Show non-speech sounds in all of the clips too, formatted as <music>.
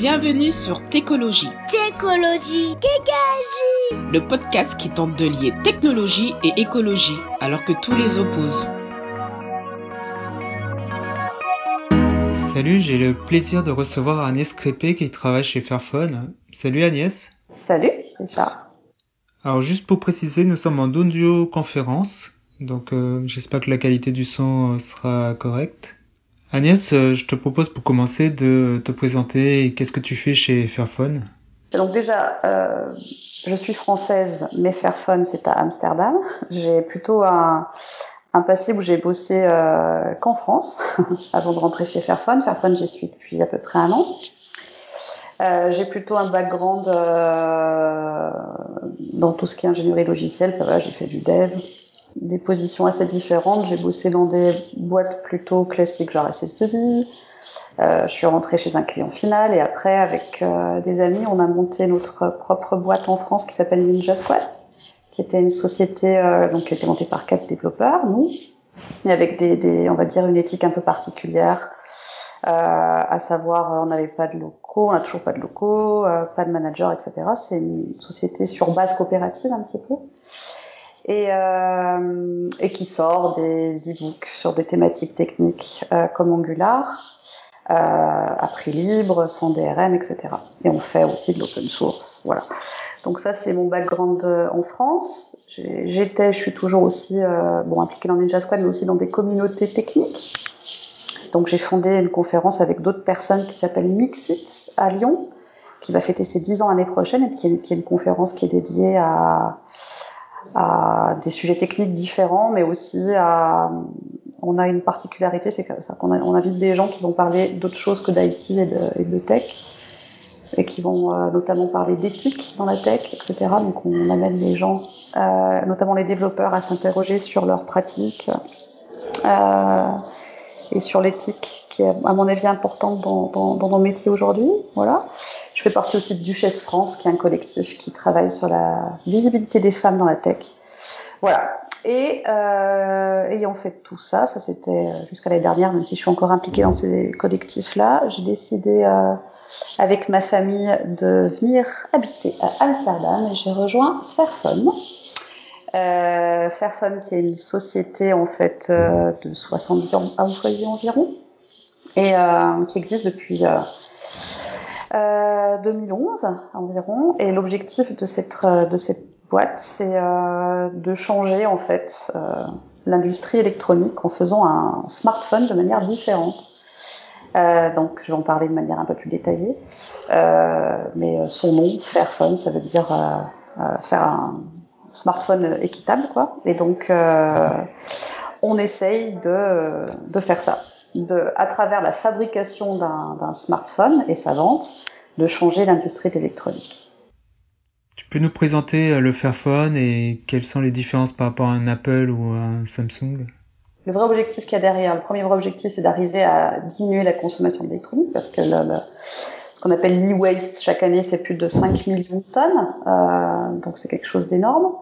Bienvenue sur Técologie. Técologie, Técologie. Le podcast qui tente de lier technologie et écologie alors que tous les opposent. Salut, j'ai le plaisir de recevoir Agnès Crépé qui travaille chez Fairphone. Salut Agnès. Salut Richard. Alors juste pour préciser, nous sommes en audio conférence, donc euh, j'espère que la qualité du son euh, sera correcte. Agnès, euh, je te propose pour commencer de te présenter qu'est-ce que tu fais chez Fairphone? Donc déjà, euh, je suis française, mais Fairphone c'est à Amsterdam. J'ai plutôt un, un passé où j'ai bossé euh, qu'en France <laughs> avant de rentrer chez Fairphone. Fairphone j'y suis depuis à peu près un an. Euh, j'ai plutôt un background euh, dans tout ce qui est ingénierie logicielle. Ça va, j'ai fait du dev, des positions assez différentes. J'ai bossé dans des boîtes plutôt classiques, genre SS2I. Euh, je suis rentrée chez un client final et après, avec euh, des amis, on a monté notre propre boîte en France qui s'appelle Ninja Squad, qui était une société euh, donc qui était montée par quatre développeurs, nous, et avec des, des, on va dire, une éthique un peu particulière. Euh, à savoir, on n'avait pas de locaux, on n'a toujours pas de locaux, euh, pas de manager, etc. C'est une société sur base coopérative un petit peu et, euh, et qui sort des e-books sur des thématiques techniques euh, comme Angular, euh, à prix libre, sans DRM, etc. Et on fait aussi de l'open source, voilà. Donc ça c'est mon background en France. J'étais, je suis toujours aussi euh, bon impliquée dans Ninja Squad, mais aussi dans des communautés techniques. Donc j'ai fondé une conférence avec d'autres personnes qui s'appelle Mixit à Lyon, qui va fêter ses 10 ans l'année prochaine et qui est, qui est, une conférence qui est dédiée à, à des sujets techniques différents, mais aussi à on a une particularité, c'est qu'on on invite des gens qui vont parler d'autres choses que d'IT et de, tech, et qui vont euh, notamment parler d'éthique dans la tech, etc. Donc on amène les gens, euh, notamment les développeurs, à s'interroger sur leurs pratiques. Euh, et sur l'éthique qui est à mon avis importante dans, dans nos métiers aujourd'hui. Voilà. Je fais partie aussi de Duchesse France, qui est un collectif qui travaille sur la visibilité des femmes dans la tech. Voilà. Et euh, ayant fait tout ça, ça c'était jusqu'à l'année dernière, même si je suis encore impliquée dans ces collectifs-là, j'ai décidé euh, avec ma famille de venir habiter à Amsterdam et j'ai rejoint Fairphone. Euh, Fairphone qui est une société en fait euh, de 70 employés environ et euh, qui existe depuis 2011 environ et l'objectif de cette de cette boîte c'est de changer en fait l'industrie électronique en faisant un smartphone de manière différente. donc je vais en parler de manière un peu plus détaillée mais son nom Fairphone ça veut dire faire un smartphone équitable, quoi. Et donc, euh, on essaye de, de faire ça, de, à travers la fabrication d'un smartphone et sa vente, de changer l'industrie de l'électronique. Tu peux nous présenter le Fairphone et quelles sont les différences par rapport à un Apple ou un Samsung? Le vrai objectif qu'il y a derrière, le premier vrai objectif, c'est d'arriver à diminuer la consommation d'électronique parce que le, le, ce qu'on appelle l'e-waste chaque année, c'est plus de 5 millions de tonnes, euh, donc c'est quelque chose d'énorme.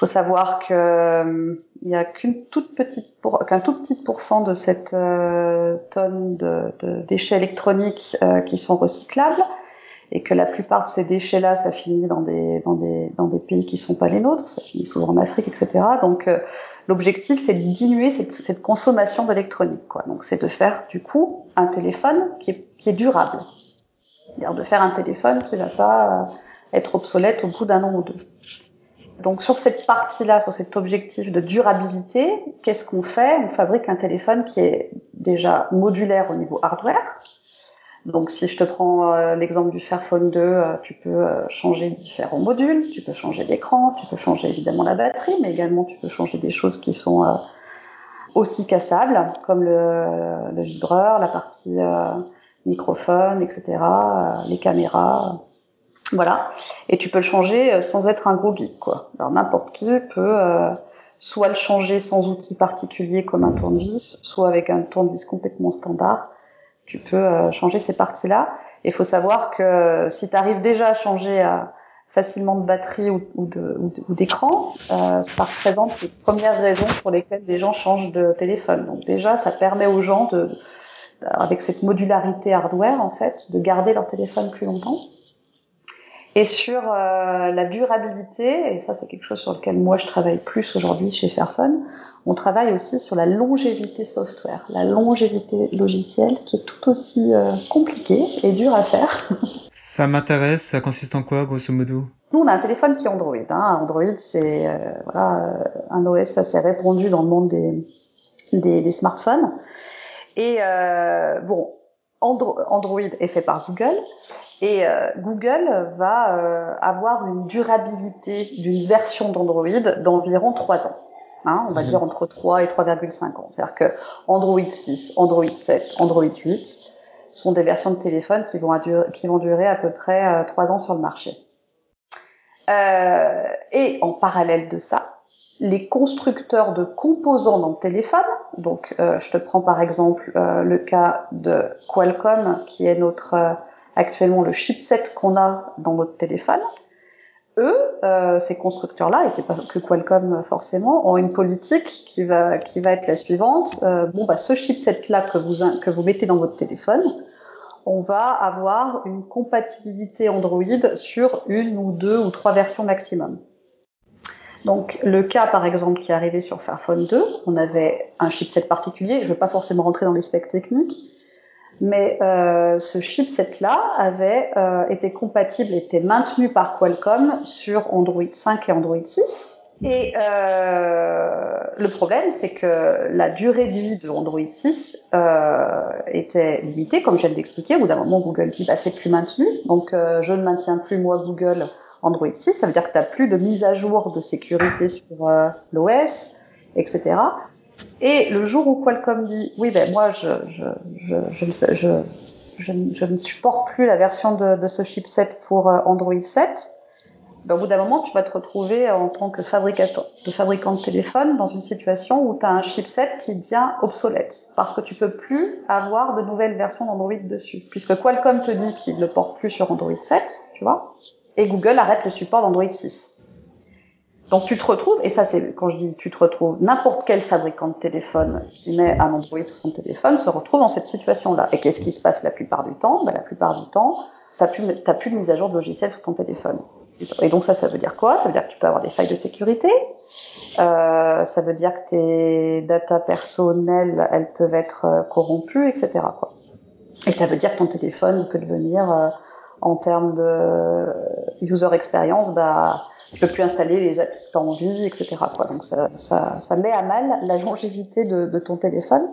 Faut savoir que euh, y a qu'une toute petite qu'un tout petit pourcent de cette euh, tonne de, de, déchets électroniques euh, qui sont recyclables et que la plupart de ces déchets-là, ça finit dans des dans des dans des pays qui sont pas les nôtres, ça finit souvent en Afrique, etc. Donc euh, l'objectif, c'est de diminuer cette, cette consommation d'électronique, quoi. Donc c'est de faire du coup un téléphone qui est, qui est durable c'est-à-dire de faire un téléphone qui va pas être obsolète au bout d'un an ou deux. Donc sur cette partie-là, sur cet objectif de durabilité, qu'est-ce qu'on fait? On fabrique un téléphone qui est déjà modulaire au niveau hardware. Donc si je te prends euh, l'exemple du Fairphone 2, euh, tu peux euh, changer différents modules, tu peux changer l'écran, tu peux changer évidemment la batterie, mais également tu peux changer des choses qui sont aussi cassables, comme le, le vibreur, la partie microphone, etc., les caméras, voilà. Et tu peux le changer sans être un gros geek, quoi. Alors n'importe qui peut euh, soit le changer sans outil particulier comme un tournevis, soit avec un tournevis complètement standard. Tu peux euh, changer ces parties-là. Il faut savoir que si tu arrives déjà à changer euh, facilement de batterie ou, ou d'écran, euh, ça représente les premières raisons pour lesquelles les gens changent de téléphone. Donc déjà, ça permet aux gens de avec cette modularité hardware en fait, de garder leur téléphone plus longtemps. Et sur euh, la durabilité, et ça c'est quelque chose sur lequel moi je travaille plus aujourd'hui chez Fairphone, on travaille aussi sur la longévité software, la longévité logicielle qui est tout aussi euh, compliquée et dure à faire. <laughs> Ça m'intéresse, ça consiste en quoi grosso modo? Nous on a un téléphone qui est Android. Hein. Android c'est euh, voilà, un OS assez répandu dans le monde des, des, des smartphones. Et bon, Android est fait par Google et euh, Google va euh, avoir une durabilité d'une version d'Android d'environ 3 ans. Hein, on va mhm. dire entre 3 et 3,5 ans. C'est-à-dire que Android 6, Android 7, Android 8 sont des versions de téléphone qui vont, qui vont durer à peu près euh, 3 ans sur le marché. Euh, et en parallèle de ça, les constructeurs de composants dans le téléphone, donc euh, je te prends par exemple le cas de Qualcomm, qui est notre actuellement le chipset qu'on a dans notre téléphone, eux, euh, ces constructeurs-là, et c'est pas que Qualcomm forcément, ont une politique qui va être la suivante. Euh, bon bah ce chipset-là que vous mettez dans votre téléphone, on va avoir une compatibilité Android sur une ou deux ou trois versions maximum. Donc le cas par exemple qui est arrivé sur Fairphone 2, on avait un chipset particulier, je ne vais pas forcément rentrer dans les specs techniques, mais euh, ce chipset-là avait euh, été compatible, était maintenu par Qualcomm sur Android 5 et Android 6. Et euh, le problème, c'est que la durée de vie de Android 6 euh, était limitée, comme je viens d'expliquer. Au bout d'un moment, Google dit bah, c'est plus maintenu, donc euh, je ne maintiens plus moi Google Android 6. Ça veut dire que tu n'as plus de mise à jour de sécurité sur euh, l'OS, etc. Et le jour où Qualcomm dit oui, ben moi je je je je, ne supporte plus la version de, ce chipset pour euh, Android 7, ben, au bout d'un moment, tu vas te retrouver en tant que fabricant de fabricant téléphone dans une situation où tu as un chipset qui devient obsolète parce que tu peux plus avoir de nouvelles versions d'Android dessus. Puisque Qualcomm te dit qu'il ne porte plus sur Android 7, tu vois, et Google arrête le support d'Android 6. Donc tu te retrouves, et ça c'est quand je dis tu te retrouves, n'importe quel fabricant de téléphone qui met un Android sur son téléphone se retrouve dans cette situation-là. Et qu'est-ce qui se passe la plupart du temps? Ben, La plupart du temps, tu n'as plus, plus de mise à jour de logiciel sur ton téléphone. Et donc ça, ça veut dire quoi? Ça veut dire que tu peux avoir des failles de sécurité. Euh, ça veut dire que tes datas personnelles, elles peuvent être euh, corrompues, etc. Quoi. Et ça veut dire que ton téléphone peut devenir, euh, en termes de user experience, bah, tu peux plus installer les apps que tu envie, etc. Quoi. Donc ça, ça, ça, met à mal la longévité de, de, ton téléphone.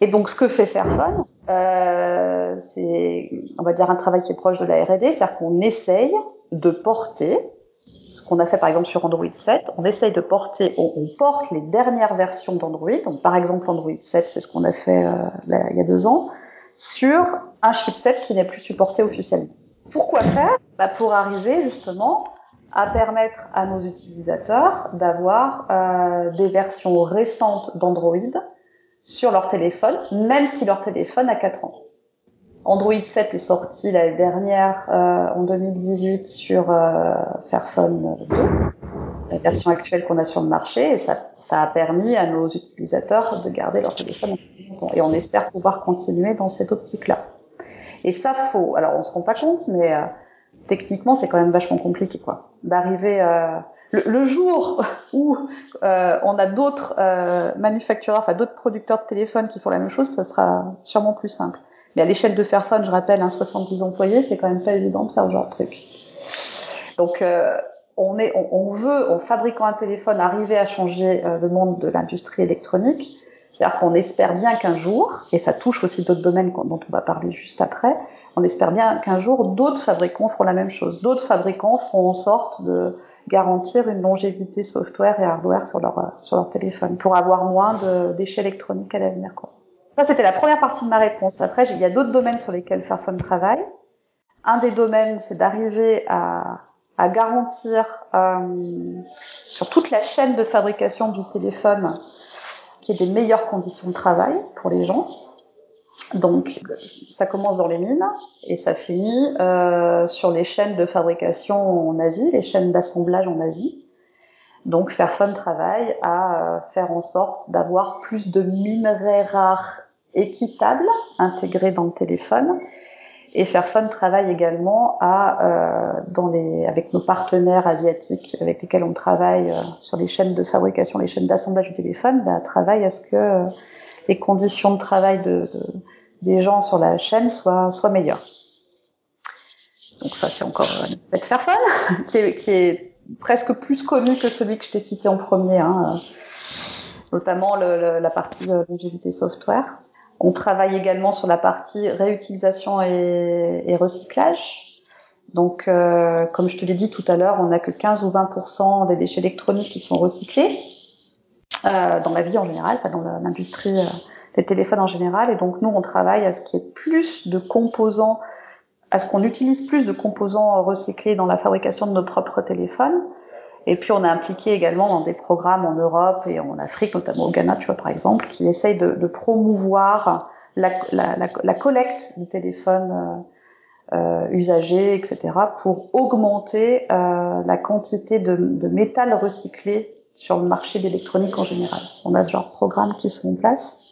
Et donc ce que fait Fairphone, euh, c'est, on va dire, un travail qui est proche de la R&D, c'est-à-dire qu'on essaye de porter ce qu'on a fait par exemple sur Android 7, on essaye de porter, on, on porte les dernières versions d'Android, donc par exemple Android 7, c'est ce qu'on a fait euh, il y a deux ans, sur un chipset qui n'est plus supporté officiellement. Pourquoi faire? Bah Pour arriver justement à permettre à nos utilisateurs d'avoir euh, des versions récentes d'Android sur leur téléphone, même si leur téléphone a 4 ans. Android 7 est sorti l'année dernière euh, en 2018 sur euh, Fairphone 2, la version actuelle qu'on a sur le marché, et ça, ça, a permis à nos utilisateurs de garder leur téléphone et on espère pouvoir continuer dans cette optique-là. Et ça faut, alors on se rend pas compte, mais euh, techniquement, c'est quand même vachement compliqué, quoi. D'arriver euh, le, jour où euh, on a d'autres euh, manufactureurs, enfin d'autres producteurs de téléphones qui font la même chose, ça sera sûrement plus simple. Mais à l'échelle de Fairphone, je rappelle, hein, 70 employés, c'est quand même pas évident de faire ce genre de truc. Donc euh, on est, on, on, veut, en fabriquant un téléphone, arriver à changer euh, le monde de l'industrie électronique. C'est-à-dire qu'on espère bien qu'un jour, et ça touche aussi d'autres domaines dont on va parler juste après, on espère bien qu'un jour d'autres fabricants feront la même chose. D'autres fabricants feront en sorte de garantir une longévité software et hardware sur leur sur leur téléphone pour avoir moins de déchets électroniques à l'avenir. Ça c'était la première partie de ma réponse. Après il y a d'autres domaines sur lesquels Fairphone travaille. Un des domaines c'est d'arriver à, à garantir euh, sur toute la chaîne de fabrication du téléphone qu'il y ait des meilleures conditions de travail pour les gens donc, ça commence dans les mines et ça finit euh, sur les chaînes de fabrication en Asie, les chaînes d'assemblage en Asie. Donc, Fairphone travaille à euh, faire en sorte d'avoir plus de minerais rares équitable intégré dans le téléphone. Et Fairphone travaille également à, euh, dans les, avec nos partenaires asiatiques avec lesquels on travaille euh, sur les chaînes de fabrication, les chaînes d'assemblage du téléphone, bah, travaille à ce que euh, les conditions de travail de, de, des gens sur la chaîne soient, soient meilleures. Donc ça, c'est encore un Fairphone, <laughs> qui est, qui est presque plus connu que celui que je t'ai cité en premier, hein, notamment le, le, la partie longévité software. On travaille également sur la partie réutilisation et, recyclage. Donc, euh, comme je te l'ai dit tout à l'heure, on n'a que 15 ou 20% des déchets électroniques qui sont recyclés euh, dans la vie en général, enfin dans l'industrie euh, des téléphones en général. Et donc, nous, on travaille à ce qu'il y ait plus de composants, à ce qu'on utilise plus de composants recyclés dans la fabrication de nos propres téléphones. Et puis on a impliqué également dans des programmes en Europe et en Afrique, notamment au Ghana, tu vois par exemple, qui essayent de, de promouvoir la, la, la, la, collecte de téléphones euh, euh, usagés, etc., pour augmenter euh, la quantité de, de, métal recyclé sur le marché d'électronique en général. On a ce genre de programmes qui sont en place.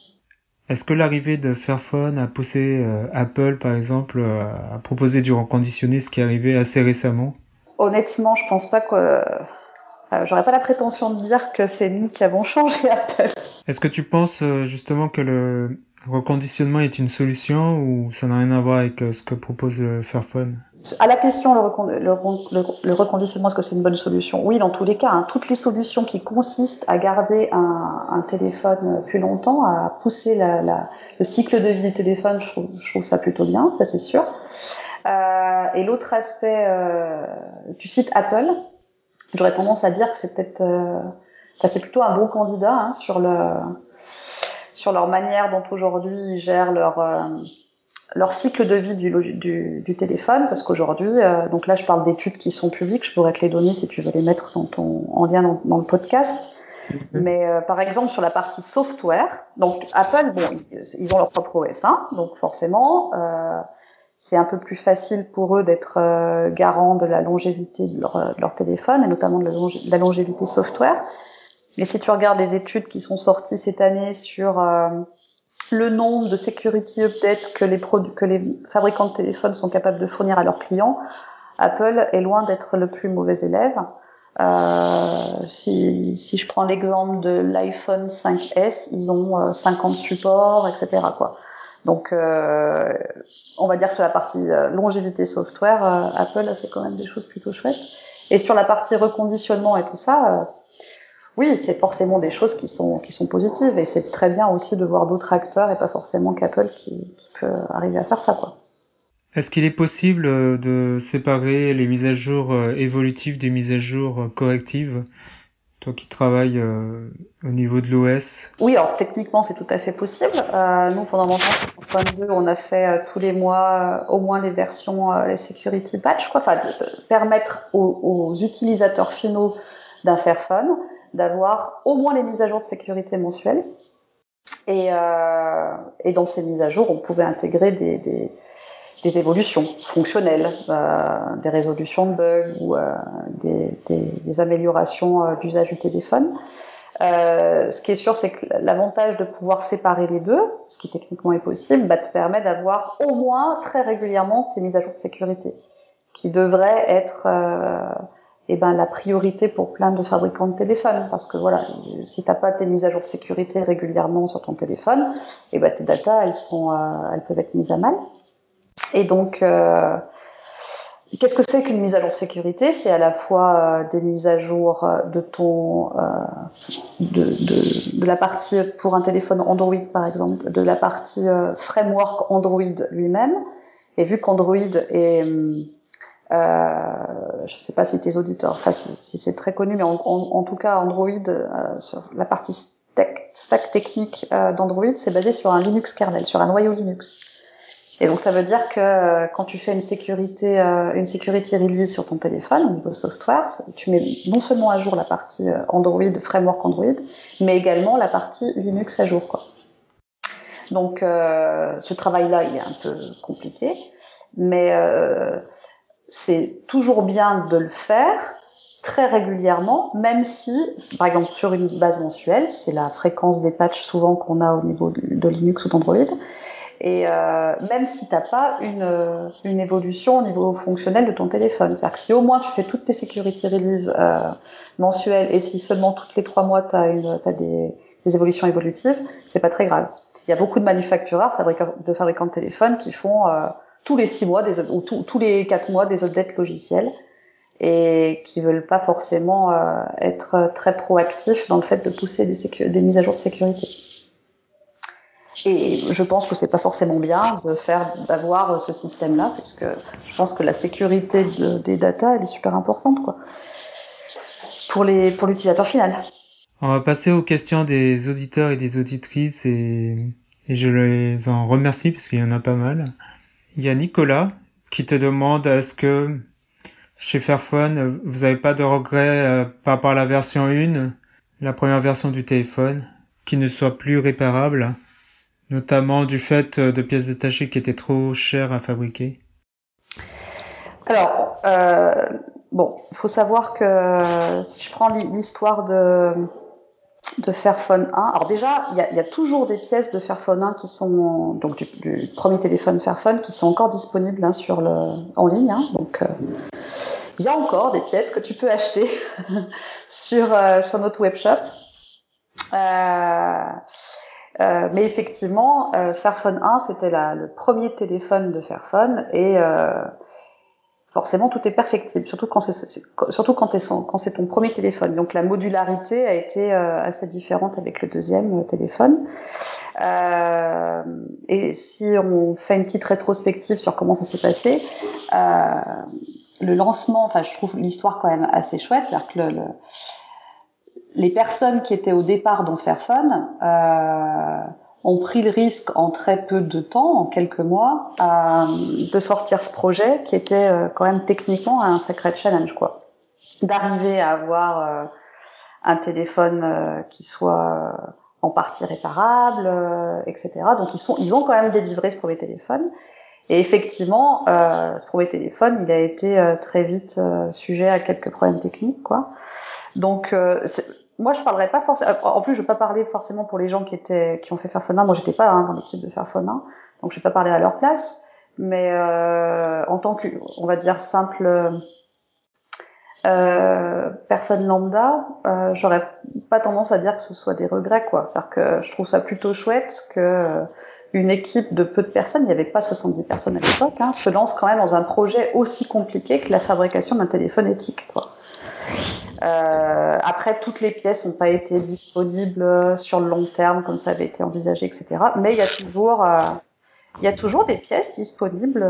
Est-ce que l'arrivée de Fairphone a poussé euh, Apple, par exemple, à proposer du reconditionné, ce qui est arrivé assez récemment? Honnêtement, je pense pas que euh, J'aurais pas la prétention de dire que c'est nous qui avons changé <laughs> Apple. Est-ce que tu penses euh, justement que le reconditionnement est une solution ou ça n'a rien à voir avec euh, ce que propose Fairphone? À la question le, recond le, le, le reconditionnement, est-ce que c'est une bonne solution? Oui, dans tous les cas. Hein, toutes les solutions qui consistent à garder un, un téléphone plus longtemps, à pousser la, la, le cycle de vie du téléphone, je trouve, je trouve ça plutôt bien, ça c'est sûr. Euh, et l'autre aspect, euh, tu cites Apple. J'aurais tendance à dire que c'est peut-être, euh, enfin, c'est plutôt un bon candidat hein, sur le sur leur manière dont aujourd'hui ils gèrent leur euh, leur cycle de vie du, du, du téléphone, parce qu'aujourd'hui, euh, donc là je parle d'études qui sont publiques, je pourrais te les donner si tu veux les mettre dans ton, en lien dans, dans le podcast. Mm-hmm. Mais euh, par exemple sur la partie software, donc Apple, bon, ils, ils ont leur propre OS, hein, donc forcément, euh, c'est un peu plus facile pour eux d'être euh, garant de la longévité de leur, de leur, téléphone et notamment de la, la, longévité software. Mais si tu regardes les études qui sont sorties cette année sur euh, le nombre de security updates que les, que les fabricants de téléphones sont capables de fournir à leurs clients, Apple est loin d'être le plus mauvais élève. Euh, si, si je prends l'exemple de l'iPhone 5S, ils ont 50 supports, etc. Quoi. Donc, euh, on va dire que sur la partie euh, longévité software, euh, Apple a fait quand même des choses plutôt chouettes. Et sur la partie reconditionnement et tout ça, oui, c'est forcément des choses qui sont qui positives. Et c'est très bien aussi de voir d'autres acteurs et pas forcément qu'Apple qui, peut arriver à faire ça. Est-ce qu'il est possible de séparer les mises à jour évolutives des mises à jour correctives qui travailles euh, au niveau de l'OS Oui, alors techniquement c'est tout à fait possible. Euh, nous pendant mon temps sur 2, on a fait euh, tous les mois euh, au moins les versions, les security patch, quoi, enfin permettre aux, utilisateurs finaux d'un Fairphone d'avoir au moins les mises à jour de sécurité mensuelles. Et, dans ces mises à jour, on pouvait intégrer des des évolutions fonctionnelles, euh, des résolutions de bugs ou euh, des, améliorations euh, d'usage du téléphone. Ce qui est sûr, c'est que l'avantage de pouvoir séparer les deux, ce qui techniquement est possible, bah, te permet d'avoir au moins très régulièrement tes mises à jour de sécurité, qui devraient être eh ben, la priorité pour plein de fabricants de téléphones. Parce que voilà, si t'as pas tes mises à jour de sécurité régulièrement sur ton téléphone, eh ben, tes datas, elles peuvent être mises à mal. Et donc, euh, qu'est-ce que c'est qu'une mise à jour sécurité? C'est à la fois euh, des mises à jour euh, de ton, euh, de, de, de, la partie pour un téléphone Android par exemple, de la partie euh, framework Android lui-même. Et vu qu'Android est euh, je ne sais pas si tes auditeurs, enfin si, c'est très connu, mais en, tout cas Android sur la partie stack, stack technique d'Android, c'est basé sur un Linux kernel, sur un noyau Linux. Et donc ça veut dire que euh, quand tu fais une sécurité, euh, une security release sur ton téléphone au niveau software, tu mets non seulement à jour la partie euh, Android, framework Android, mais également la partie Linux à jour. Quoi. Donc euh, ce travail-là, il est un peu compliqué, mais euh, c'est toujours bien de le faire très régulièrement, même si, par exemple, sur une base mensuelle, c'est la fréquence des patchs souvent qu'on a au niveau de Linux ou d'Android, et euh, même si t'as pas une, euh, une évolution au niveau fonctionnel de ton téléphone. C'est-à-dire que si au moins tu fais toutes tes security releases euh, mensuelles et si seulement toutes les trois mois tu as, as des, des évolutions évolutives, c'est pas très grave. Il y a beaucoup de manufactureurs, de fabricants de téléphones qui font euh, tous les six mois des, ou tous les quatre mois des updates logiciels et qui veulent pas forcément euh, être très proactifs dans le fait de pousser des, des mises à jour de sécurité. Et je pense que c'est pas forcément bien de faire, d'avoir ce système-là, puisque je pense que la sécurité de, des data, elle est super importante, quoi, pour les, pour l'utilisateur final. On va passer aux questions des auditeurs et des auditrices et, et je les en remercie parce qu'il y en a pas mal. Il y a Nicolas qui te demande est-ce que chez Fairphone, vous n'avez pas de regrets euh, par rapport à la version 1, la première version du téléphone, qui ne soit plus réparable? Notamment du fait euh, de pièces détachées qui étaient trop chères à fabriquer Alors, euh, bon, il faut savoir que si je prends l'histoire de, de Fairphone 1, alors déjà, il y a, toujours des pièces de Fairphone 1 qui sont, donc du, du premier téléphone Fairphone, qui sont encore disponibles hein, sur le, en ligne. Hein, donc, euh, il y a encore des pièces que tu peux acheter <laughs> sur, euh, sur notre webshop. Euh, euh, mais effectivement, euh, Fairphone 1, c'était le premier téléphone de Fairphone et euh, forcément tout est perfectible, surtout quand c'est quand, quand ton premier téléphone. Donc la modularité a été euh, assez différente avec le deuxième téléphone. Euh, et si on fait une petite rétrospective sur comment ça s'est passé, le lancement, enfin je trouve l'histoire quand même assez chouette, c'est-à-dire que le, le les personnes qui étaient au départ dans Fairphone euh, ont pris le risque en très peu de temps, en quelques mois, euh, de sortir ce projet qui était euh, quand même techniquement un sacré challenge, quoi. D'arriver à avoir euh, un téléphone euh, qui soit en partie réparable, etc. Donc ils sont, ils ont quand même délivré ce premier téléphone. Et effectivement, ce premier téléphone, il a été très vite sujet à quelques problèmes techniques, quoi. Donc moi, je parlerai pas forcément. En plus, je vais pas parler forcément pour les gens qui étaient, qui ont fait Fairphone 1. Moi, j'étais pas hein, dans l'équipe de Fairphone 1, donc je vais pas parler à leur place. Mais euh, en tant que, on va dire simple euh, personne lambda, euh, j'aurais pas tendance à dire que ce soit des regrets, quoi. C'est-à-dire que je trouve ça plutôt chouette que euh, une équipe de peu de personnes, il n'y avait pas 70 personnes à l'époque, hein, se lance quand même dans un projet aussi compliqué que la fabrication d'un téléphone éthique, quoi. Euh, après, toutes les pièces n'ont pas été disponibles sur le long terme comme ça avait été envisagé, etc. Mais il y a toujours, euh, il y a toujours des pièces disponibles.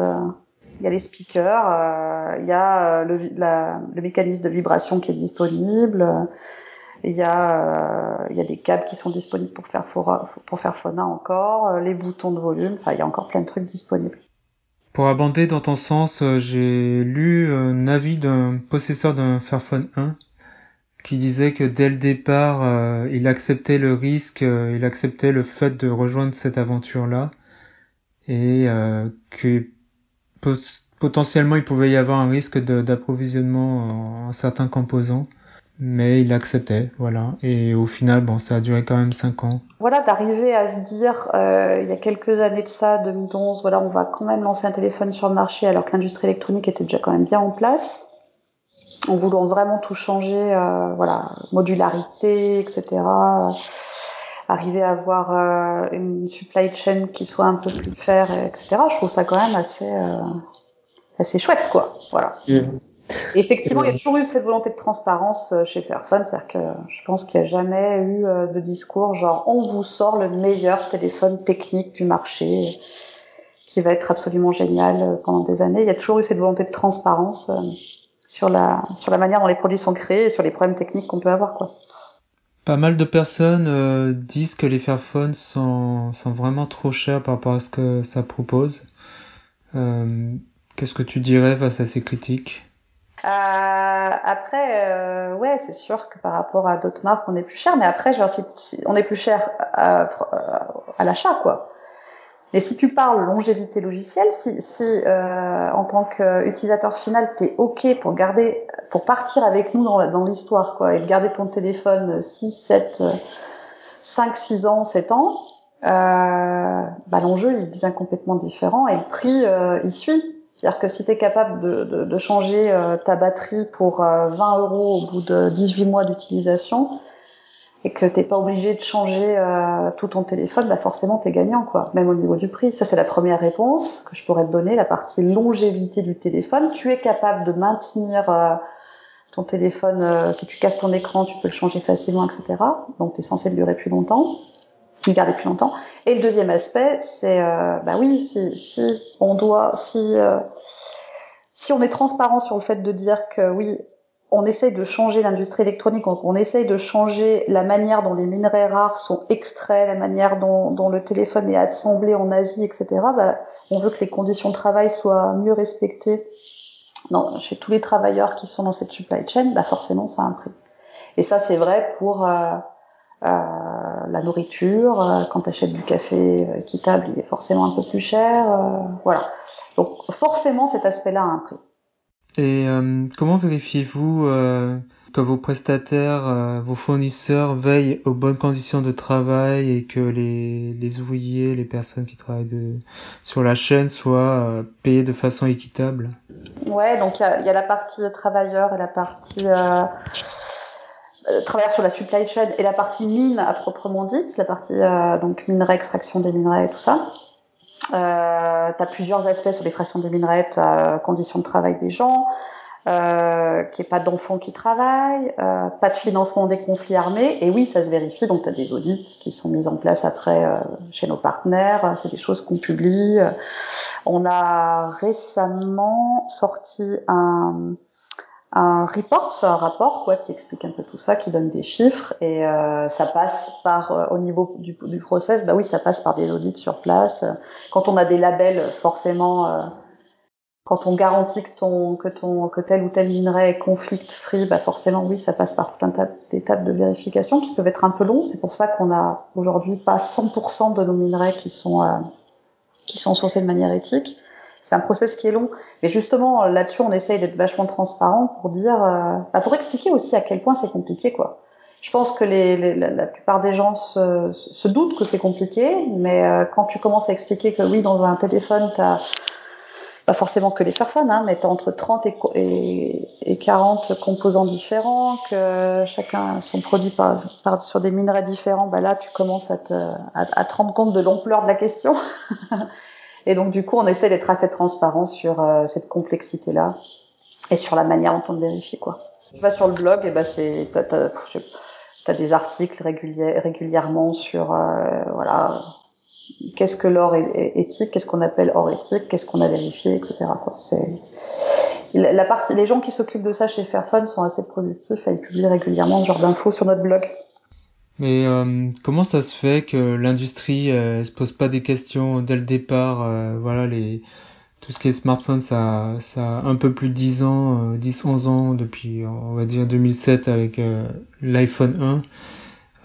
Il y a les speakers, euh, il y a le, mécanisme de vibration qui est disponible. Il y a, des câbles qui sont disponibles pour faire Fauna encore, les boutons de volume. Enfin, il y a encore plein de trucs disponibles. Pour abonder dans ton sens, j'ai lu un avis d'un possesseur d'un Fairphone 1 qui disait que dès le départ, euh, il acceptait le risque, euh, il acceptait le fait de rejoindre cette aventure-là, et euh, que potentiellement il pouvait y avoir un risque d'approvisionnement en, certains composants, mais il acceptait, voilà. Et au final, bon, ça a duré quand même cinq ans. Voilà, d'arriver à se dire, il y a quelques années de ça, 2011, voilà, on va quand même lancer un téléphone sur le marché alors que l'industrie électronique était déjà quand même bien en place en voulant vraiment tout changer, euh, voilà, modularité, etc. arriver à avoir euh, une supply chain qui soit un peu plus fair, etc. Je trouve ça quand même assez euh, assez chouette, quoi. Voilà. Mmh. Effectivement, il y a toujours eu cette volonté de transparence chez Fairphone, c'est-à-dire que je pense qu'il n'y a jamais eu de discours genre on vous sort le meilleur téléphone technique du marché qui va être absolument génial pendant des années. Il y a toujours eu cette volonté de transparence sur la, sur la manière dont les produits sont créés et sur les problèmes techniques qu'on peut avoir, quoi. Pas mal de personnes euh, disent que les Fairphones sont, vraiment trop chers par rapport à ce que ça propose. Euh, Qu'est-ce que tu dirais face à ces critiques? euh, après, euh, ouais, c'est sûr que par rapport à d'autres marques, on est plus cher, mais après, genre, si, si on est plus cher à, à l'achat, quoi. Mais si tu parles longévité logicielle, si, si euh, en tant qu'utilisateur final, tu es OK pour garder pour partir avec nous dans, dans l'histoire, quoi, et de garder ton téléphone 6, 7, 5, 6 ans, 7 ans, euh, bah, l'enjeu il devient complètement différent et le prix euh, il suit. C'est-à-dire que si tu es capable de, de, de changer euh, ta batterie pour 20 euh, euros au bout de 18 mois d'utilisation, et que t'es pas obligé de changer euh, tout ton téléphone, bah forcément t'es gagnant quoi, même au niveau du prix. Ça c'est la première réponse que je pourrais te donner, la partie longévité du téléphone. Tu es capable de maintenir euh, ton téléphone, euh, si tu casses ton écran, tu peux le changer facilement, etc. Donc t'es censé le durer plus longtemps, le garder plus longtemps. Et le deuxième aspect, c'est bah oui, si, si on doit, si si on est transparent sur le fait de dire que oui, on essaye de changer l'industrie électronique, on, essaye de changer la manière dont les minerais rares sont extraits, la manière dont, le téléphone est assemblé en Asie, etc. Bah, on veut que les conditions de travail soient mieux respectées non, chez tous les travailleurs qui sont dans cette supply chain. Bah forcément, ça a un prix. Et ça, c'est vrai pour euh, euh, la nourriture. Euh, quand tu achètes du café équitable, il est forcément un peu plus cher. voilà. Donc forcément, cet aspect-là a un prix. Et euh, comment vérifiez-vous euh, que vos prestataires, euh, vos fournisseurs veillent aux bonnes conditions de travail et que les, les ouvriers, les personnes qui travaillent de, sur la chaîne soient payés de façon équitable? Ouais, donc il y a, la partie travailleur et la partie euh, travailleur sur la supply chain et la partie mine à proprement dite, la partie donc minerai, extraction des minerais et tout ça. Euh, tu plusieurs aspects sur l'extraction des minerais, as conditions de travail des gens, euh, qu'il n'y ait pas d'enfants qui travaillent, euh, pas de financement des conflits armés. Et oui, ça se vérifie. Donc, tu as des audits qui sont mis en place après euh, chez nos partenaires. C'est des choses qu'on publie. On a récemment sorti un, un report, un rapport quoi, qui explique un peu tout ça, qui donne des chiffres et euh, ça passe par euh, au niveau du, du, process, bah oui, ça passe par des audits sur place. Quand on a des labels, forcément, euh, quand on garantit que ton que ton que tel ou tel minerai est conflict free, bah forcément oui, ça passe par tout un tas d'étapes de vérification qui peuvent être un peu longs. C'est pour ça qu'on a aujourd'hui pas 100% de nos minerais qui sont euh, qui sont sourcés de manière éthique c'est un process qui est long. Mais justement, là-dessus, on essaye d'être vachement transparent pour dire, euh, bah, pour expliquer aussi à quel point c'est compliqué, quoi. Je pense que la, plupart des gens se, doutent que c'est compliqué, mais euh, quand tu commences à expliquer que oui, dans un téléphone, tu as pas forcément que les Fairphone, hein, mais tu as entre 30 et, et, 40 composants différents, que chacun son produit par, sur des minerais différents, bah là tu commences à te, à te rendre compte de l'ampleur de la question. <laughs> Et donc, du coup, on essaie d'être assez transparent sur euh, cette complexité-là et sur la manière dont on le vérifie, quoi. Tu vas sur le blog, et ben c'est, t'as, t'as, des articles réguliers, régulièrement sur, euh, voilà, qu'est-ce que l'or est, éthique, qu'est-ce qu'on appelle or éthique, qu'est-ce qu'on a vérifié, etc. Quoi. C'est la partie, les gens qui s'occupent de ça chez Fairphone sont assez productifs et ils publient régulièrement ce genre d'infos sur notre blog. Mais euh, comment ça se fait que l'industrie euh, se pose pas des questions dès le départ euh, Voilà, les tout ce qui est smartphone, ça, ça a un peu plus de 10 ans, 10-11 ans depuis, on va dire 2007 avec l'iPhone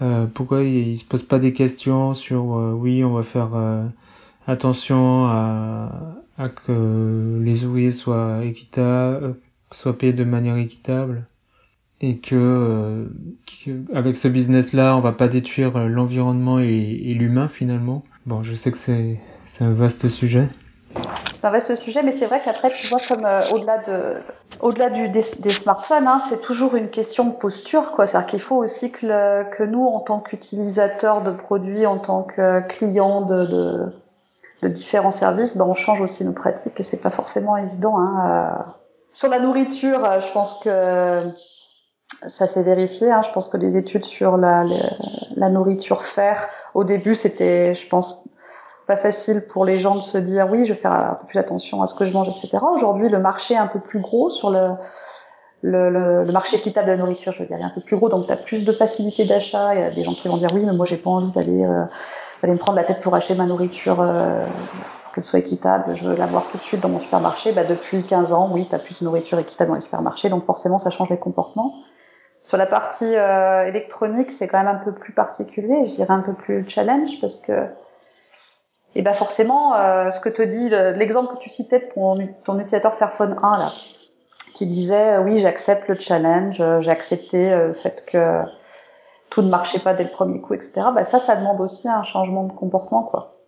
1. pourquoi ils se posent pas des questions sur oui, on va faire attention à, à que les ouvriers soient équitables, soient payés de manière équitable? Et que, avec ce business là on va pas détruire l'environnement et, l'humain finalement bon je sais que c'est un vaste sujet c'est un vaste sujet, mais c'est vrai qu'après, tu vois, comme euh, au-delà de, au-delà des, smartphones, hein, c'est toujours une question de posture, quoi. C'est-à-dire qu'il faut aussi que, nous, en tant qu'utilisateurs de produits, en tant que clients de, différents services, ben, on change aussi nos pratiques et c'est pas forcément évident. Hein. Euh. Sur la nourriture, euh, je pense que ça s'est vérifié. Hein. Je pense que les études sur la, la, nourriture fer, au début, c'était, je pense, pas facile pour les gens de se dire oui, je vais faire un peu plus attention à ce que je mange, etc. Aujourd'hui, le marché est un peu plus gros sur le, le, le, marché équitable de la nourriture, je veux dire, est un peu plus gros, donc tu as plus de facilité d'achat. Il y a des gens qui vont dire oui, mais moi j'ai pas envie d'aller euh, me prendre la tête pour acheter ma nourriture euh, qu'elle soit équitable, je veux l'avoir tout de suite dans mon supermarché. Bah, depuis 15 ans, oui, tu as plus de nourriture équitable dans les supermarchés, donc forcément ça change les comportements. Sur la partie euh, électronique, c'est quand même un peu plus particulier, je dirais un peu plus challenge parce que eh ben forcément, euh, ce que te dit l'exemple que tu citais de ton, utilisateur Fairphone 1 là, qui disait oui j'accepte le challenge, j'ai accepté le fait que tout ne marchait pas dès le premier coup, etc. Bah ça, ça demande aussi un changement de comportement, quoi.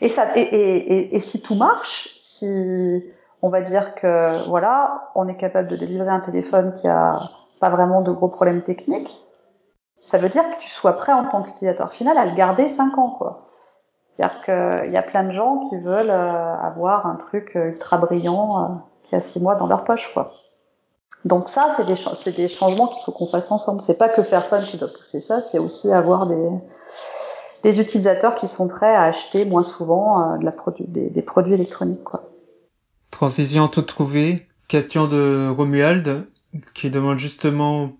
Et ça, et, et, et, si tout marche, si on va dire que voilà, on est capable de délivrer un téléphone qui a pas vraiment de gros problèmes techniques, ça veut dire que tu sois prêt en tant qu'utilisateur final à le garder 5 ans, quoi. C'est-à-dire qu'il y a plein de gens qui veulent euh, avoir un truc ultra brillant euh, qui a 6 mois dans leur poche, quoi. Donc ça, c'est des, changements qu'il faut qu'on fasse ensemble. C'est pas que Fairphone qui doit pousser ça, c'est aussi avoir des, utilisateurs qui sont prêts à acheter moins souvent euh, des, produits électroniques. Quoi. Transition toute trouvée. Question de Romuald qui demande justement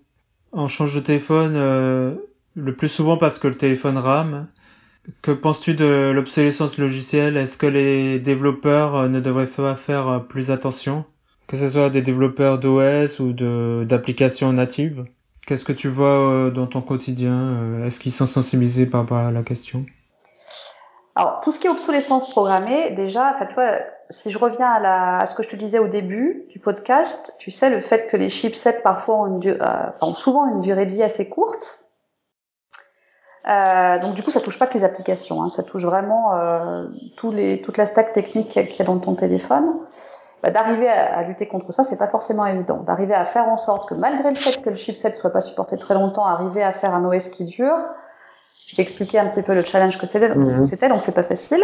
on change de téléphone euh, le plus souvent parce que le téléphone rame. Que penses-tu de l'obsolescence logicielle? Est-ce que les développeurs euh, ne devraient pas faire plus attention? Que ce soit des développeurs d'OS ou d'applications natives? Qu'est-ce que tu vois euh, dans ton quotidien euh, Est-ce qu'ils sont sensibilisés par rapport à la question? Alors, tout ce qui est obsolescence programmée, déjà, tu vois, si je reviens à, la, à ce que je te disais au début du podcast, tu sais, le fait que les chipsets parfois ont, une, euh, souvent une durée de vie assez courte. Euh, donc du coup, ça touche pas que les applications, hein, ça touche vraiment euh, tous les, toute la stack technique qu'il y a dans ton téléphone. Bah, d'arriver à, lutter contre ça, c'est pas forcément évident. D'arriver à faire en sorte que malgré le fait que le chipset soit pas supporté très longtemps, arriver à faire un OS qui dure. Je t'ai expliqué un petit peu le challenge que c'était, c'était donc c'est pas facile.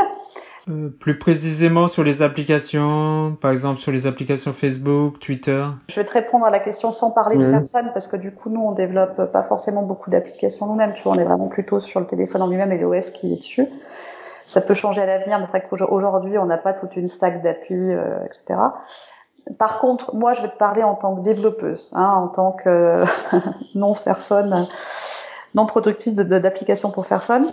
Euh, plus précisément sur les applications, par exemple sur les applications Facebook, Twitter. Je vais te répondre à la question sans parler de. Fairphone parce que du coup nous on développe pas forcément beaucoup d'applications nous-mêmes. Tu vois, on est vraiment plutôt sur le téléphone en lui-même et l'OS qui est dessus. Ça peut changer à l'avenir, mais c'est vrai qu'aujourd'hui, on n'a pas toute une stack d'appli, euh, etc. Par contre, moi, je vais te parler en tant que développeuse, hein, en tant que <laughs> non Fairphone, non productrice d'applications pour Fairphone.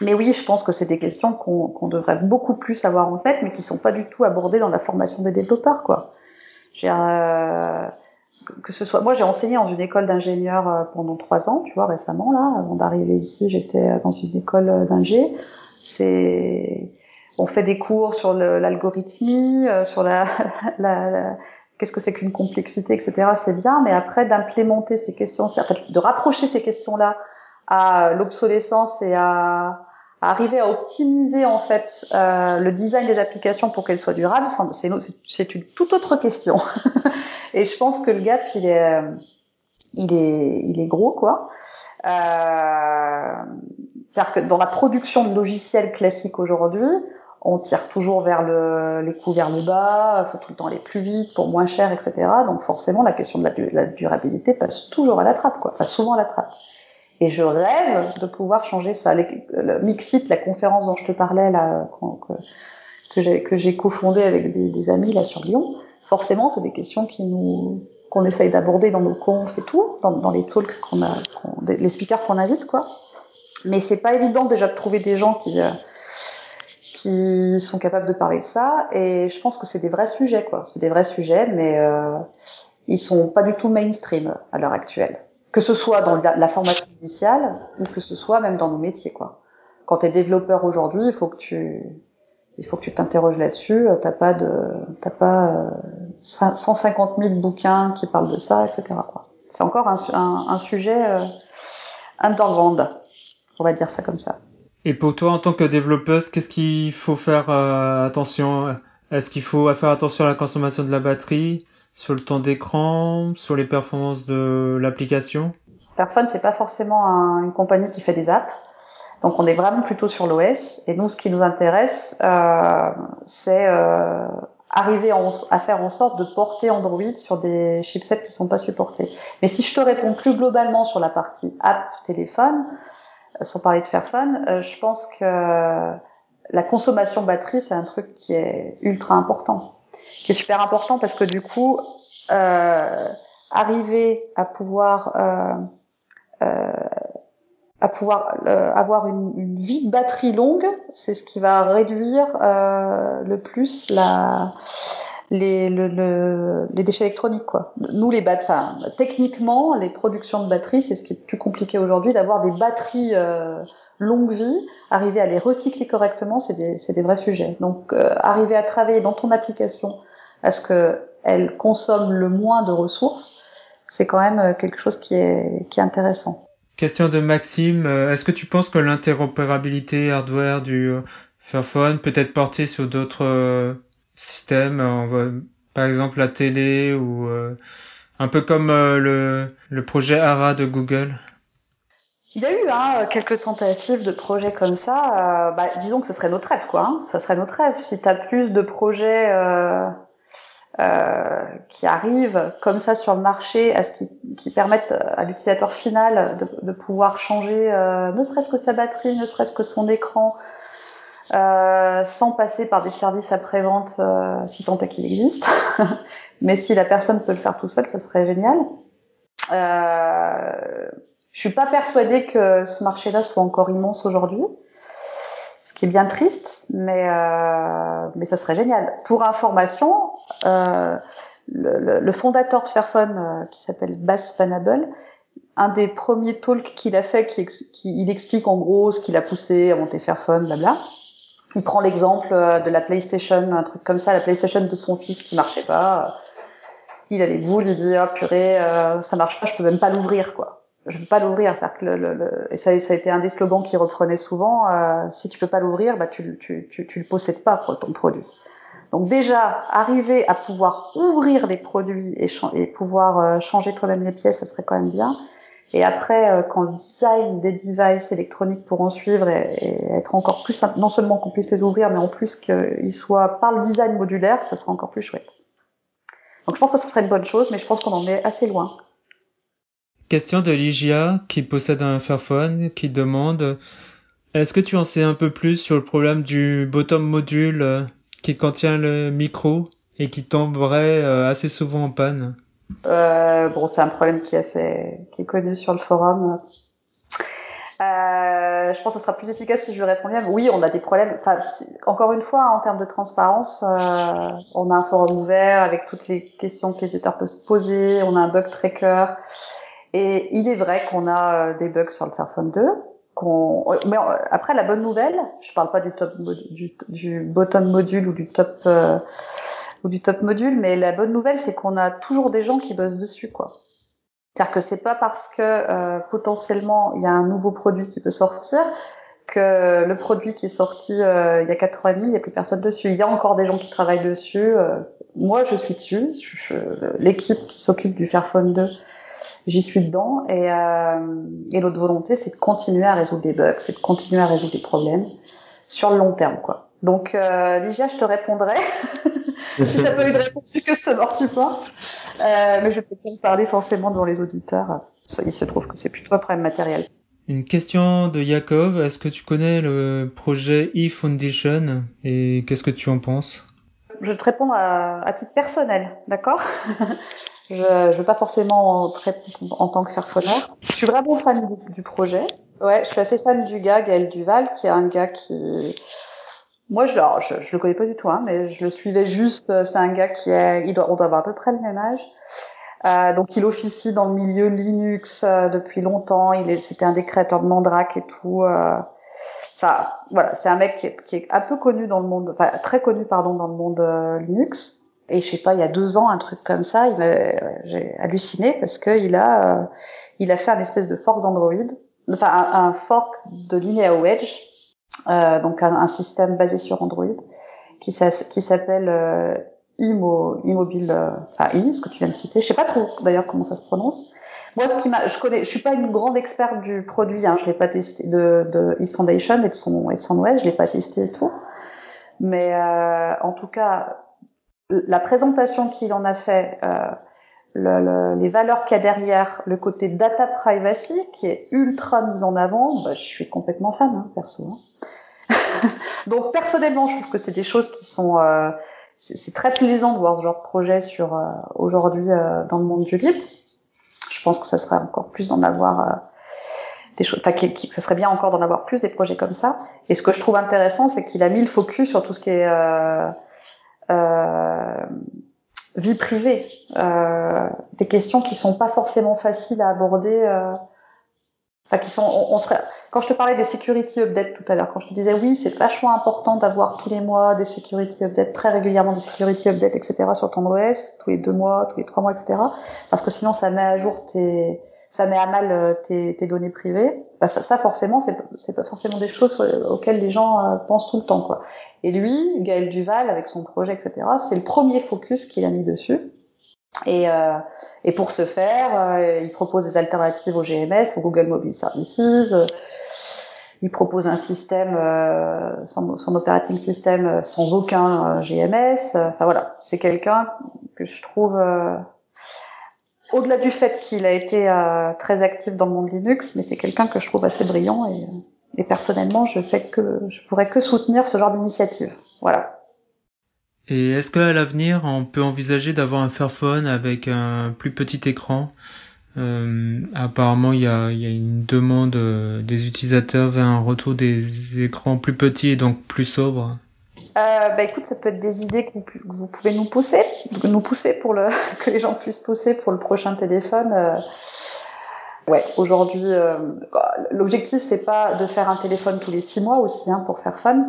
Mais oui, je pense que c'est des questions qu'on devrait beaucoup plus avoir en tête, mais qui sont pas du tout abordées dans la formation des développeurs, quoi. Euh, que ce soit, moi, j'ai enseigné dans une école d'ingénieurs euh, pendant trois ans, tu vois, récemment là, avant d'arriver ici, j'étais dans une école d'ingé. C'est on fait des cours sur l'algorithmie, euh, sur <laughs> la, la, qu'est-ce que c'est qu'une complexité, etc. C'est bien, mais après d'implémenter ces questions, en fait, de rapprocher ces questions-là à l'obsolescence et à, arriver à optimiser en fait euh, le design des applications pour qu'elles soient durables, c'est une toute autre question. <laughs> et je pense que le gap il est il est il est gros quoi. Euh, c'est-à-dire que dans la production de logiciels classiques aujourd'hui, on tire toujours vers le, les coûts vers le bas, faut tout le temps aller plus vite pour moins cher, etc. Donc forcément, la question de la, durabilité passe toujours à la trappe, quoi. Enfin, souvent à la trappe. Et je rêve de pouvoir changer ça. le Mixit, la conférence dont je te parlais là, que, que j'ai cofondé avec des, amis là sur Lyon, forcément, c'est des questions qui nous qu'on essaye d'aborder dans nos confs et tout, dans, dans les talks qu'on a, les speakers qu'on invite, quoi. Mais c'est pas évident déjà de trouver des gens qui euh, qui sont capables de parler de ça. Et je pense que c'est des vrais sujets, quoi. C'est des vrais sujets, mais euh, ils sont pas du tout mainstream à l'heure actuelle. Que ce soit dans la formation initiale ou que ce soit même dans nos métiers, quoi. Quand tu es développeur aujourd'hui, il faut que tu il faut que tu t'interroges là-dessus. T'as pas de t'as pas 150 euh, 000 bouquins qui parlent de ça, etc. C'est encore un, un, un sujet euh, underground on va dire ça comme ça. Et pour toi, en tant que développeuse, qu'est-ce qu'il faut faire euh, attention Est-ce qu'il faut faire attention à la consommation de la batterie, sur le temps d'écran, sur les performances de l'application? Fairphone, c'est pas forcément une compagnie qui fait des apps. Donc on est vraiment plutôt sur l'OS. Et nous, ce qui nous intéresse, euh, c'est euh, arriver à faire en sorte de porter Android sur des chipsets qui sont pas supportés. Mais si je te réponds plus globalement sur la partie app téléphone, sans parler de Fairphone, euh, je pense que la consommation batterie, c'est un truc qui est ultra important, qui est super important parce que du coup, euh, arriver à pouvoir euh, euh à pouvoir euh, avoir une, une, vie de batterie longue, c'est ce qui va réduire euh, le plus la les, le, les déchets électroniques quoi. Nous les batteries, enfin, techniquement les productions de batteries c'est ce qui est plus compliqué aujourd'hui d'avoir des batteries euh, longue vie, arriver à les recycler correctement c'est des, des vrais sujets. Donc euh, arriver à travailler dans ton application à ce que elle consomme le moins de ressources, c'est quand même quelque chose qui est, qui est intéressant. Question de Maxime, est-ce que tu penses que l'interopérabilité hardware du Fairphone peut être portée sur d'autres systèmes, par exemple la télé ou un peu comme le, le projet ARA de Google? Il y a eu hein, quelques tentatives de projets comme ça. Euh, bah, disons que ce serait notre rêve, quoi. Hein. Ça serait notre rêve. Si tu as plus de projets euh, euh, qui arrivent comme ça sur le marché, à ce qui, qui permettent à l'utilisateur final de, de, pouvoir changer, euh, ne serait-ce que sa batterie, ne serait-ce que son écran, euh, sans passer par des services après-vente, si tant est qu'il existe. <laughs> Mais si la personne peut le faire tout seul, ça serait génial. Euh, je suis pas persuadée que ce marché-là soit encore immense aujourd'hui, qui est bien triste, mais euh, mais ça serait génial. Pour information, euh, le, le, fondateur de Fairphone, euh, qui s'appelle Bass Fanable, un des premiers talks qu'il a fait, qui, qui, il explique en gros ce qu'il a poussé à monter Fairphone, blabla. Il prend l'exemple euh, de la PlayStation, un truc comme ça, la PlayStation de son fils qui marchait pas. Il a les boules, il dit, oh purée, euh, ça marche pas, je peux même pas l'ouvrir, quoi je peux pas l'ouvrir. Que le, le, et ça, ça, a été un des slogans qui reprenait souvent. Euh, si tu peux pas l'ouvrir, bah tu, tu, tu, tu le possèdes pas ton produit. Donc déjà, arriver à pouvoir ouvrir des produits et, et pouvoir euh, changer toi-même les pièces, ça serait quand même bien. Et après, euh, quand le design des devices électroniques pourront suivre et, et être encore plus, non seulement qu'on puisse les ouvrir, mais en plus qu'ils soient par le design modulaire, ça sera encore plus chouette. Donc je pense que ça serait une bonne chose, mais je pense qu'on en est assez loin. Question de Ligia qui possède un Fairphone qui demande est-ce que tu en sais un peu plus sur le problème du bottom module euh, qui contient le micro et qui tomberait euh, assez souvent en panne? Euh, Bon, c'est un problème qui est assez connu sur le forum. Euh, je pense que ce sera plus efficace si je lui réponds bien. Oui, on a des problèmes. Enfin, encore une fois, en termes de transparence, on a un forum ouvert avec toutes les questions que les utilisateurs peuvent se poser. On a un bug tracker. Et il est vrai qu'on a euh, des bugs sur le Fairphone 2. Qu'on... Mais euh, après, la bonne nouvelle, je parle pas du top du, du bottom module ou du top euh, ou du top module, mais la bonne nouvelle, c'est qu'on a toujours des gens qui bossent dessus, quoi. C'est-à-dire que c'est pas parce que euh, potentiellement il y a un nouveau produit qui peut sortir que le produit qui est sorti euh, il y a quatre ans et demi, il n'y a plus personne dessus. Il y a encore des gens qui travaillent dessus. moi, je suis dessus. L'équipe qui s'occupe du Fairphone 2 j'y suis dedans. Et, euh, et l'autre volonté, c'est de continuer à résoudre des bugs, c'est de continuer à résoudre des problèmes sur le long terme, quoi. Donc, euh, Ligia, je te répondrai. <laughs> si t'as pas eu de réponse, c'est que ce mort supporte. Euh, mais je peux pas parler forcément devant les auditeurs. Il se trouve que c'est plutôt un problème matériel. Une question de Yakov. Est-ce que tu connais le projet e-Foundation et qu'est-ce que tu en penses? Je vais te répondre à, à titre personnel, d'accord? Je ne veux pas forcément très, en tant que fairphoneur. Je suis vraiment fan du, projet. Ouais, je suis assez fan du gars Gaël Duval, qui est un gars qui, moi je, alors, je, je le connais pas du tout, hein, mais je le suivais juste. C'est un gars qui est, il doit, on doit avoir à peu près le même âge. Euh, donc il officie dans le milieu Linux euh, depuis longtemps. Il est, c'était un des créateurs de Mandrake et tout. Euh, enfin voilà, c'est un mec qui est, qui est, un peu connu dans le monde, enfin très connu pardon dans le monde euh, Linux. Et je sais pas, il y a deux ans, un truc comme ça, j'ai halluciné parce que il a, euh, il a fait un espèce de fork d'Android, enfin un, fork de Lineage Wedge, euh, donc un, système basé sur Android, qui, s'appelle euh, Imo, Immobile, euh, enfin I, ce que tu viens de citer. Je sais pas trop d'ailleurs comment ça se prononce. Moi, ce qui m'a, je connais, je suis pas une grande experte du produit, hein, je l'ai pas testé de, de eFoundation et de son et de son OS, je l'ai pas testé et tout. Mais euh, en tout cas, la présentation qu'il en a fait, euh, le, le, les valeurs qu'il y a derrière, le côté data privacy qui est ultra mis en avant, bah, je suis complètement fan, hein, perso. Hein. <laughs> Donc personnellement, je trouve que c'est des choses qui sont, euh, c'est très plaisant de voir ce genre de projet sur euh, aujourd'hui euh, dans le monde du libre. Je pense que ça serait encore plus d'en avoir euh, des choses, enfin, ça serait bien encore d'en avoir plus des projets comme ça. Et ce que je trouve intéressant, c'est qu'il a mis le focus sur tout ce qui est euh, vie privée, euh, des questions qui sont pas forcément faciles à aborder. Euh, enfin, qui sont, on, serait, quand je te parlais des security updates tout à l'heure, quand je te disais oui, c'est vachement important d'avoir tous les mois des security updates, très régulièrement des security updates, etc. sur ton OS, tous les deux mois, tous les trois mois, etc. Parce que sinon ça met à jour tes, ça met à mal euh, tes, données privées. Bah, ça, forcément, c'est pas forcément des choses auxquelles les gens euh, pensent tout le temps, quoi. Et lui, Gaël Duval, avec son projet, etc. C'est le premier focus qu'il a mis dessus. Et, euh, et pour ce faire, euh, il propose des alternatives au GMS, au Google Mobile Services. il propose un système, euh, son, son, operating system sans aucun GMS. Enfin voilà, c'est quelqu'un que je trouve, au-delà du fait qu'il a été très actif dans le monde Linux, mais c'est quelqu'un que je trouve assez brillant et, et personnellement, je fais que, je pourrais que soutenir ce genre d'initiative. Voilà. Et est-ce qu'à l'avenir, on peut envisager d'avoir un Fairphone avec un plus petit écran? Euh, Apparemment, il y a, y a, une demande euh, des utilisateurs vers un retour des écrans plus petits et donc plus sobres. Euh, bah écoute, ça peut être des idées que vous, pouvez nous pousser, nous pousser pour le <laughs> que les gens puissent pousser pour le prochain téléphone. Euh, ouais, aujourd'hui, euh, l'objectif c'est pas de faire un téléphone tous les six mois aussi, hein, pour faire fun.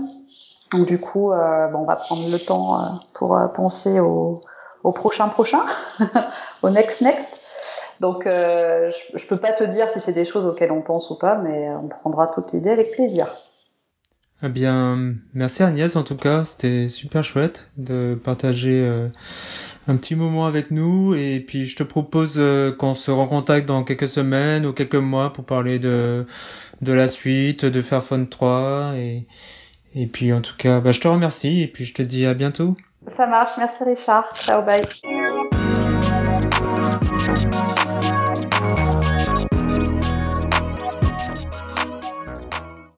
Donc du coup, euh, bon, on va prendre le temps euh, pour penser au, au, prochain prochain, <laughs> au next next. Donc je, je peux pas te dire si c'est des choses auxquelles on pense ou pas, mais on prendra toute idée avec plaisir. Eh bien, merci Agnès en tout cas, c'était super chouette de partager un petit moment avec nous et puis je te propose qu'on se recontacte dans quelques semaines ou quelques mois pour parler de de la suite de Fairphone 3 et et puis en tout cas, bah, je te remercie et puis je te dis à bientôt. Ça marche, merci Richard. Ciao, bye.